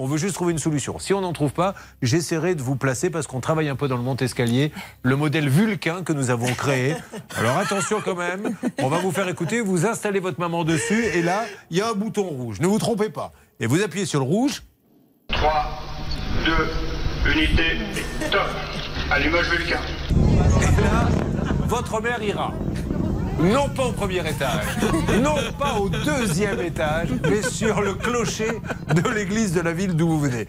On veut juste trouver une solution. Si on n'en trouve pas, j'essaierai de vous placer parce qu'on travaille un peu dans le monte-escalier, le modèle Vulcain que nous avons créé. Alors attention quand même, on va vous faire écouter, vous installez votre maman dessus et là, il y a un bouton rouge. Ne vous trompez pas. Et vous appuyez sur le rouge. 3, 2, unité, top. Allumage Vulcain. Et là, votre mère ira. Non pas au premier étage, non pas au deuxième étage, mais sur le clocher de l'église de la ville d'où vous venez.